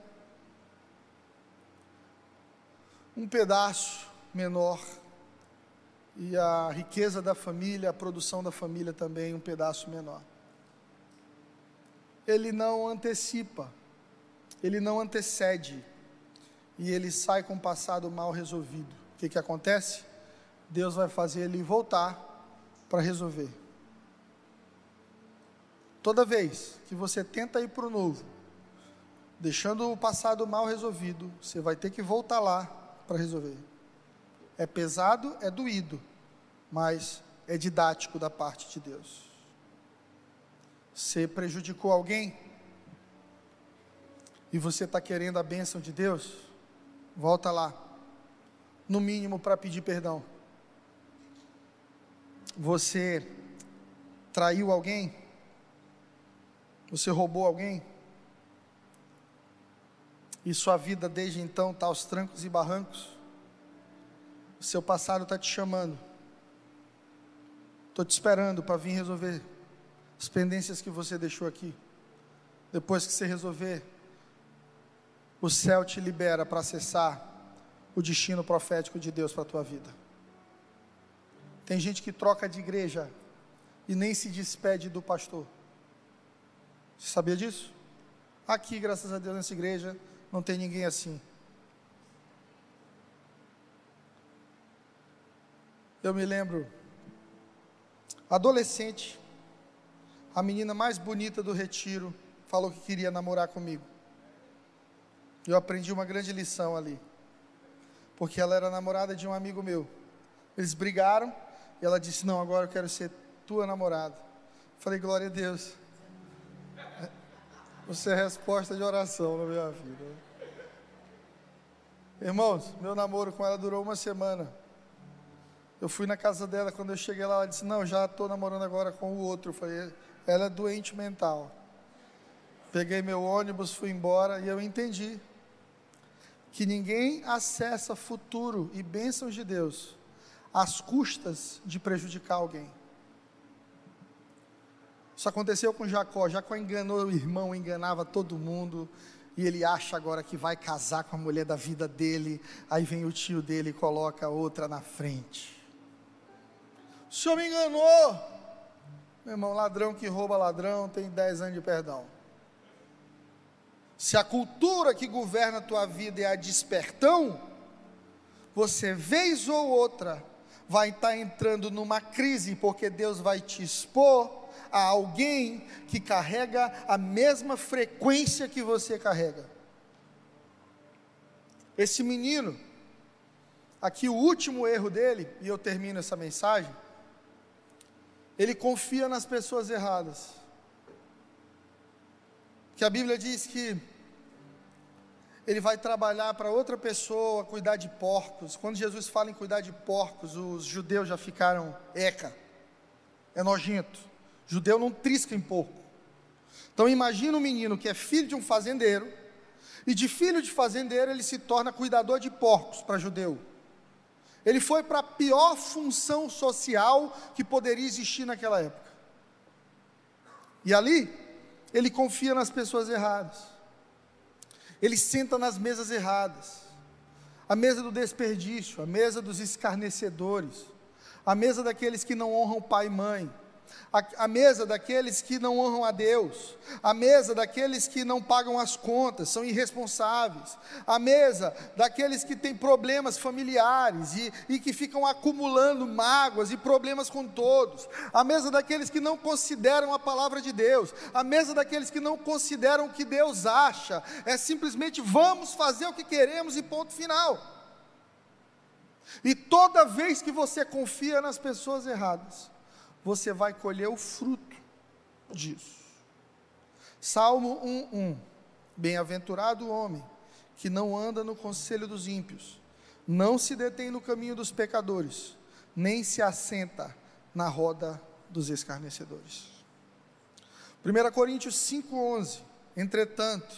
um pedaço menor. E a riqueza da família, a produção da família também um pedaço menor ele não antecipa, ele não antecede, e ele sai com o passado mal resolvido. O que, que acontece? Deus vai fazer ele voltar para resolver. Toda vez que você tenta ir para o novo, deixando o passado mal resolvido, você vai ter que voltar lá para resolver. É pesado, é doído, mas é didático da parte de Deus. Você prejudicou alguém? E você está querendo a bênção de Deus? Volta lá. No mínimo para pedir perdão. Você traiu alguém? Você roubou alguém? E sua vida desde então está aos trancos e barrancos? O seu passado está te chamando. Estou te esperando para vir resolver as pendências que você deixou aqui. Depois que você resolver, o céu te libera para acessar o destino profético de Deus para a tua vida. Tem gente que troca de igreja e nem se despede do pastor. Você sabia disso? Aqui, graças a Deus, nessa igreja, não tem ninguém assim. Eu me lembro, adolescente, a menina mais bonita do retiro falou que queria namorar comigo. Eu aprendi uma grande lição ali, porque ela era namorada de um amigo meu. Eles brigaram e ela disse: Não, agora eu quero ser tua namorada. Falei: Glória a Deus. Você é resposta de oração na minha vida. Irmãos, meu namoro com ela durou uma semana. Eu fui na casa dela, quando eu cheguei lá, ela disse: Não, já estou namorando agora com o outro. Eu falei: Ela é doente mental. Peguei meu ônibus, fui embora e eu entendi que ninguém acessa futuro e bênçãos de Deus às custas de prejudicar alguém. Isso aconteceu com Jacó. Jacó enganou o irmão, enganava todo mundo. E ele acha agora que vai casar com a mulher da vida dele. Aí vem o tio dele e coloca outra na frente. O senhor me enganou. Meu irmão, ladrão que rouba ladrão tem 10 anos de perdão. Se a cultura que governa a tua vida é a despertão, você, vez ou outra, vai estar tá entrando numa crise, porque Deus vai te expor a alguém que carrega a mesma frequência que você carrega. Esse menino, aqui o último erro dele, e eu termino essa mensagem, ele confia nas pessoas erradas. Que a Bíblia diz que ele vai trabalhar para outra pessoa, cuidar de porcos. Quando Jesus fala em cuidar de porcos, os judeus já ficaram eca, é nojento. Judeu não trisca em porco. Então imagina um menino que é filho de um fazendeiro, e de filho de fazendeiro ele se torna cuidador de porcos para judeu. Ele foi para a pior função social que poderia existir naquela época. E ali, ele confia nas pessoas erradas. Ele senta nas mesas erradas. A mesa do desperdício, a mesa dos escarnecedores, a mesa daqueles que não honram pai e mãe, a, mesa daqueles que não honram a Deus, a mesa daqueles que não pagam as contas, são irresponsáveis, a mesa daqueles que têm problemas familiares e, e que ficam acumulando mágoas e problemas com todos, a mesa daqueles que não consideram a palavra de Deus, a mesa daqueles que não consideram o que Deus acha, é simplesmente vamos fazer o que queremos e ponto final. E toda vez que você confia nas pessoas erradas, você vai colher o fruto disso. Salmo 1:1 Bem-aventurado o homem que não anda no conselho dos ímpios, não se detém no caminho dos pecadores, nem se assenta na roda dos escarnecedores. 1 Coríntios 5:11 Entretanto,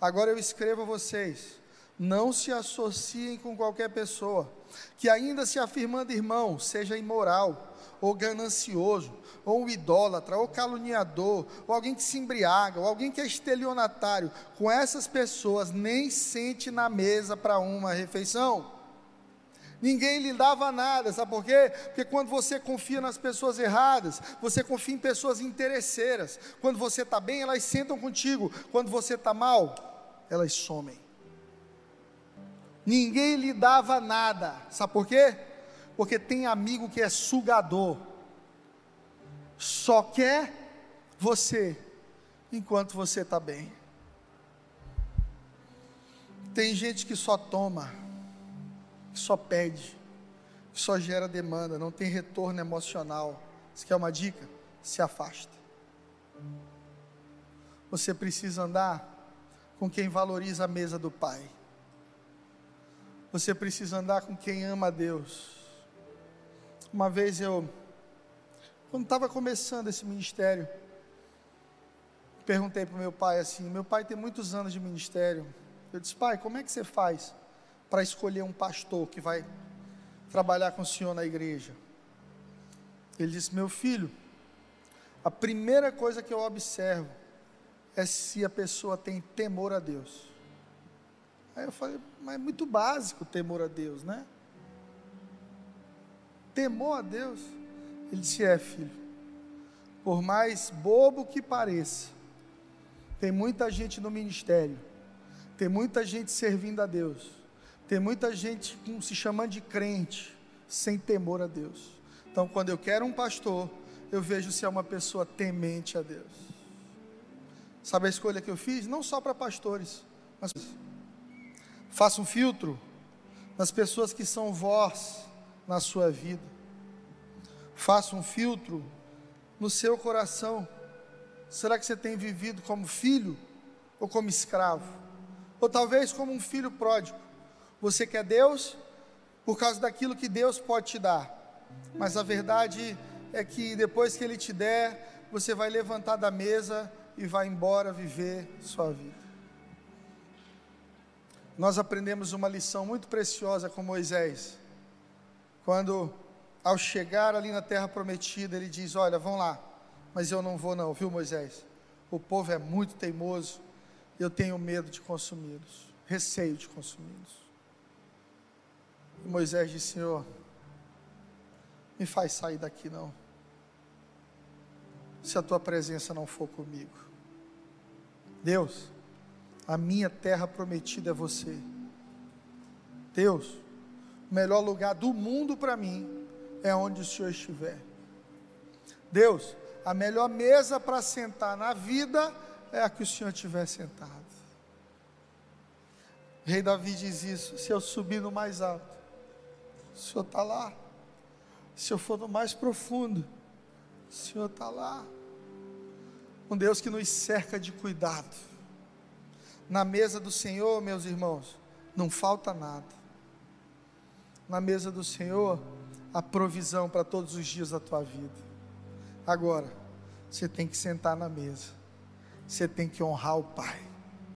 agora eu escrevo a vocês, não se associem com qualquer pessoa que ainda se afirmando irmão, seja imoral, ou ganancioso, ou um idólatra, ou caluniador, ou alguém que se embriaga, ou alguém que é estelionatário, com essas pessoas nem sente na mesa para uma refeição. Ninguém lhe dava nada, sabe por quê? Porque quando você confia nas pessoas erradas, você confia em pessoas interesseiras. Quando você está bem, elas sentam contigo. Quando você está mal, elas somem. Ninguém lhe dava nada, sabe por quê? Porque tem amigo que é sugador, só quer você enquanto você está bem. Tem gente que só toma, que só pede, que só gera demanda, não tem retorno emocional. Você quer uma dica? Se afasta. Você precisa andar com quem valoriza a mesa do Pai. Você precisa andar com quem ama a Deus. Uma vez eu, quando estava começando esse ministério, perguntei para o meu pai assim: meu pai tem muitos anos de ministério. Eu disse, pai, como é que você faz para escolher um pastor que vai trabalhar com o senhor na igreja? Ele disse, meu filho, a primeira coisa que eu observo é se a pessoa tem temor a Deus. Aí eu falei, mas é muito básico temor a Deus, né? Temor a Deus. Ele disse: É, filho, por mais bobo que pareça, tem muita gente no ministério, tem muita gente servindo a Deus, tem muita gente se chamando de crente, sem temor a Deus. Então, quando eu quero um pastor, eu vejo se é uma pessoa temente a Deus. Sabe a escolha que eu fiz? Não só para pastores, mas faça um filtro nas pessoas que são voz na sua vida. Faça um filtro no seu coração. Será que você tem vivido como filho ou como escravo? Ou talvez como um filho pródigo? Você quer Deus por causa daquilo que Deus pode te dar, mas a verdade é que depois que Ele te der, você vai levantar da mesa e vai embora viver sua vida. Nós aprendemos uma lição muito preciosa com Moisés, quando ao chegar ali na terra prometida, ele diz: Olha, vão lá, mas eu não vou, não, viu, Moisés? O povo é muito teimoso, eu tenho medo de consumi-los, receio de consumi-los. E Moisés disse: Senhor, me faz sair daqui, não, se a tua presença não for comigo. Deus, a minha terra prometida é você. Deus, o melhor lugar do mundo para mim é onde o Senhor estiver. Deus, a melhor mesa para sentar na vida é a que o Senhor estiver sentado. O rei Davi diz isso: se eu subir no mais alto, o Senhor está lá. Se eu for no mais profundo, o Senhor está lá. Um Deus que nos cerca de cuidado. Na mesa do Senhor, meus irmãos, não falta nada. Na mesa do Senhor, a provisão para todos os dias da tua vida. Agora, você tem que sentar na mesa, você tem que honrar o Pai.